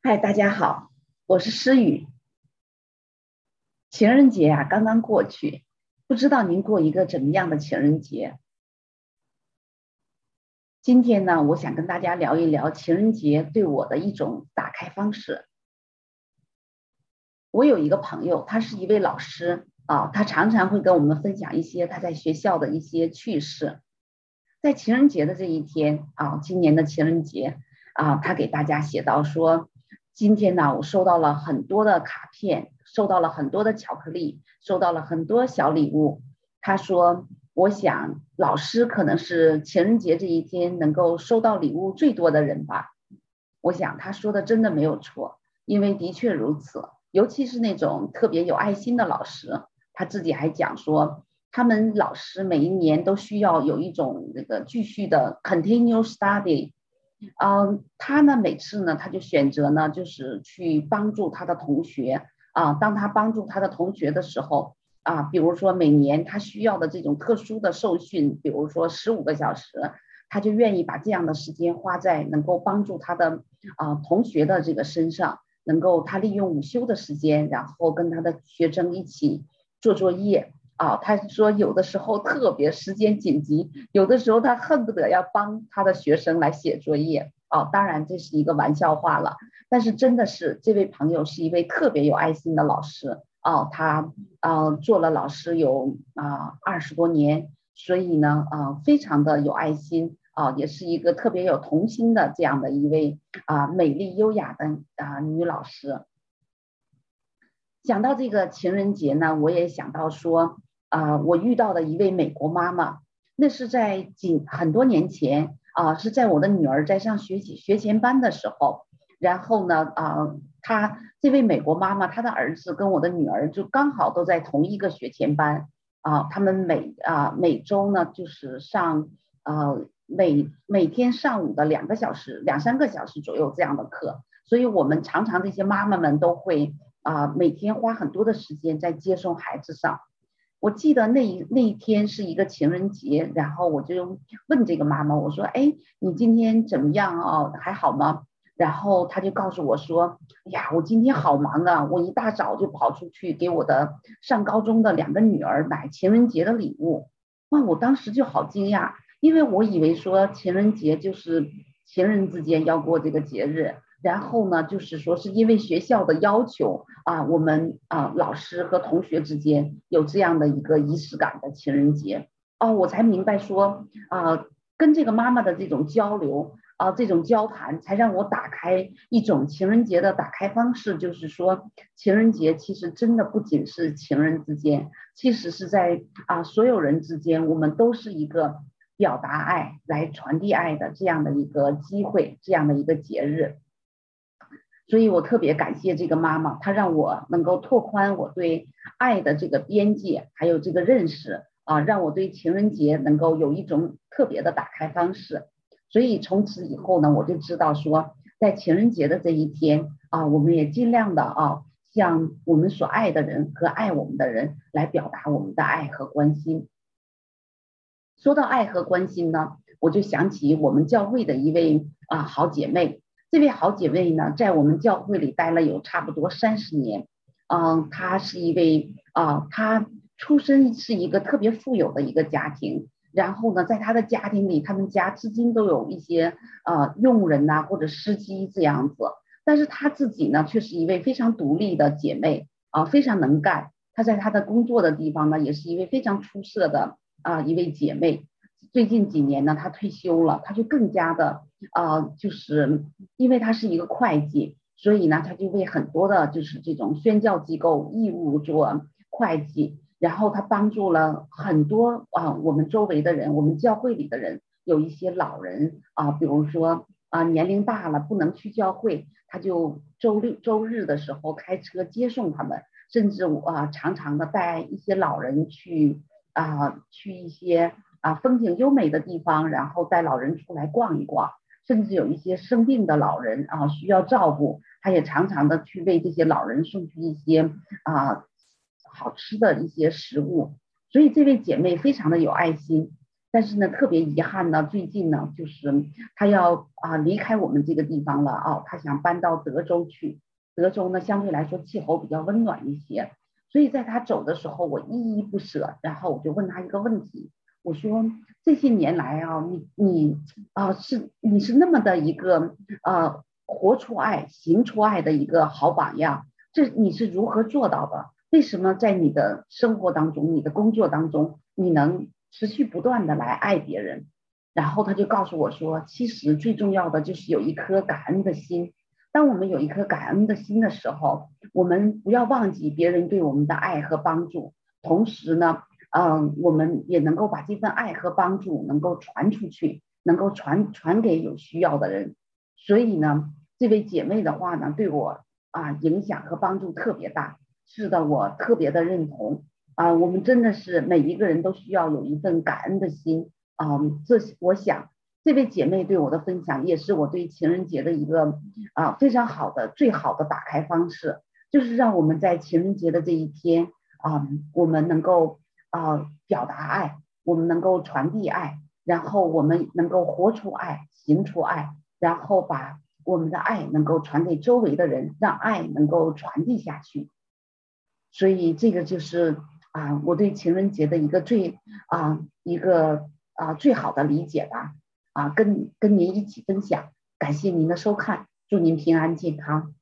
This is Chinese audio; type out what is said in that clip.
嗨，大家好，我是诗雨。情人节啊，刚刚过去，不知道您过一个怎么样的情人节？今天呢，我想跟大家聊一聊情人节对我的一种打开方式。我有一个朋友，他是一位老师啊，他常常会跟我们分享一些他在学校的一些趣事。在情人节的这一天啊，今年的情人节啊，他给大家写到说。今天呢，我收到了很多的卡片，收到了很多的巧克力，收到了很多小礼物。他说：“我想老师可能是情人节这一天能够收到礼物最多的人吧。”我想他说的真的没有错，因为的确如此。尤其是那种特别有爱心的老师，他自己还讲说，他们老师每一年都需要有一种那个继续的 continue study。嗯，他呢，每次呢，他就选择呢，就是去帮助他的同学啊。当他帮助他的同学的时候啊，比如说每年他需要的这种特殊的受训，比如说十五个小时，他就愿意把这样的时间花在能够帮助他的啊同学的这个身上，能够他利用午休的时间，然后跟他的学生一起做作业。啊，他说有的时候特别时间紧急，有的时候他恨不得要帮他的学生来写作业。哦，当然这是一个玩笑话了，但是真的是这位朋友是一位特别有爱心的老师。哦，他啊做了老师有啊二十多年，所以呢啊非常的有爱心啊，也是一个特别有童心的这样的一位啊美丽优雅的啊女老师。讲到这个情人节呢，我也想到说。啊，我遇到的一位美国妈妈，那是在几很多年前啊，是在我的女儿在上学学前班的时候，然后呢，啊，她这位美国妈妈，她的儿子跟我的女儿就刚好都在同一个学前班啊，他们每啊每周呢就是上呃每每天上午的两个小时两三个小时左右这样的课，所以我们常常这些妈妈们都会啊每天花很多的时间在接送孩子上。我记得那一那一天是一个情人节，然后我就问这个妈妈，我说：“哎，你今天怎么样啊？还好吗？”然后她就告诉我说：“哎呀，我今天好忙啊！我一大早就跑出去给我的上高中的两个女儿买情人节的礼物。”哇，我当时就好惊讶，因为我以为说情人节就是情人之间要过这个节日。然后呢，就是说是因为学校的要求啊，我们啊老师和同学之间有这样的一个仪式感的情人节哦，我才明白说啊，跟这个妈妈的这种交流啊，这种交谈，才让我打开一种情人节的打开方式，就是说情人节其实真的不仅是情人之间，其实是在啊所有人之间，我们都是一个表达爱、来传递爱的这样的一个机会，这样的一个节日。所以我特别感谢这个妈妈，她让我能够拓宽我对爱的这个边界，还有这个认识啊，让我对情人节能够有一种特别的打开方式。所以从此以后呢，我就知道说，在情人节的这一天啊，我们也尽量的啊，向我们所爱的人和爱我们的人来表达我们的爱和关心。说到爱和关心呢，我就想起我们教会的一位啊好姐妹。这位好姐妹呢，在我们教会里待了有差不多三十年。嗯，她是一位啊，她出身是一个特别富有的一个家庭。然后呢，在她的家庭里，他们家至今都有一些呃佣人呐或者司机这样子。但是她自己呢，却是一位非常独立的姐妹啊，非常能干。她在她的工作的地方呢，也是一位非常出色的啊一位姐妹。最近几年呢，她退休了，她就更加的。啊，就是因为他是一个会计，所以呢，他就为很多的，就是这种宣教机构义务做会计，然后他帮助了很多啊，我们周围的人，我们教会里的人，有一些老人啊，比如说啊，年龄大了不能去教会，他就周六周日的时候开车接送他们，甚至我啊，常常的带一些老人去啊，去一些啊风景优美的地方，然后带老人出来逛一逛。甚至有一些生病的老人啊，需要照顾，他也常常的去为这些老人送去一些啊好吃的一些食物。所以这位姐妹非常的有爱心。但是呢，特别遗憾呢，最近呢，就是他要啊离开我们这个地方了啊，他想搬到德州去。德州呢，相对来说气候比较温暖一些，所以在他走的时候，我依依不舍。然后我就问他一个问题，我说这些年来啊，你你啊是你是那么的一个呃活出爱、行出爱的一个好榜样，这你是如何做到的？为什么在你的生活当中、你的工作当中，你能持续不断的来爱别人？然后他就告诉我说，其实最重要的就是有一颗感恩的心。当我们有一颗感恩的心的时候，我们不要忘记别人对我们的爱和帮助，同时呢，嗯，我们也能够把这份爱和帮助能够传出去，能够传传给有需要的人。所以呢，这位姐妹的话呢，对我啊影响和帮助特别大。是的，我特别的认同啊，我们真的是每一个人都需要有一份感恩的心啊。这我想。这位姐妹对我的分享，也是我对情人节的一个啊非常好的、最好的打开方式，就是让我们在情人节的这一天啊，我们能够啊表达爱，我们能够传递爱，然后我们能够活出爱、行出爱，然后把我们的爱能够传给周围的人，让爱能够传递下去。所以这个就是啊我对情人节的一个最啊一个啊最好的理解吧。啊，跟跟您一起分享，感谢您的收看，祝您平安健康。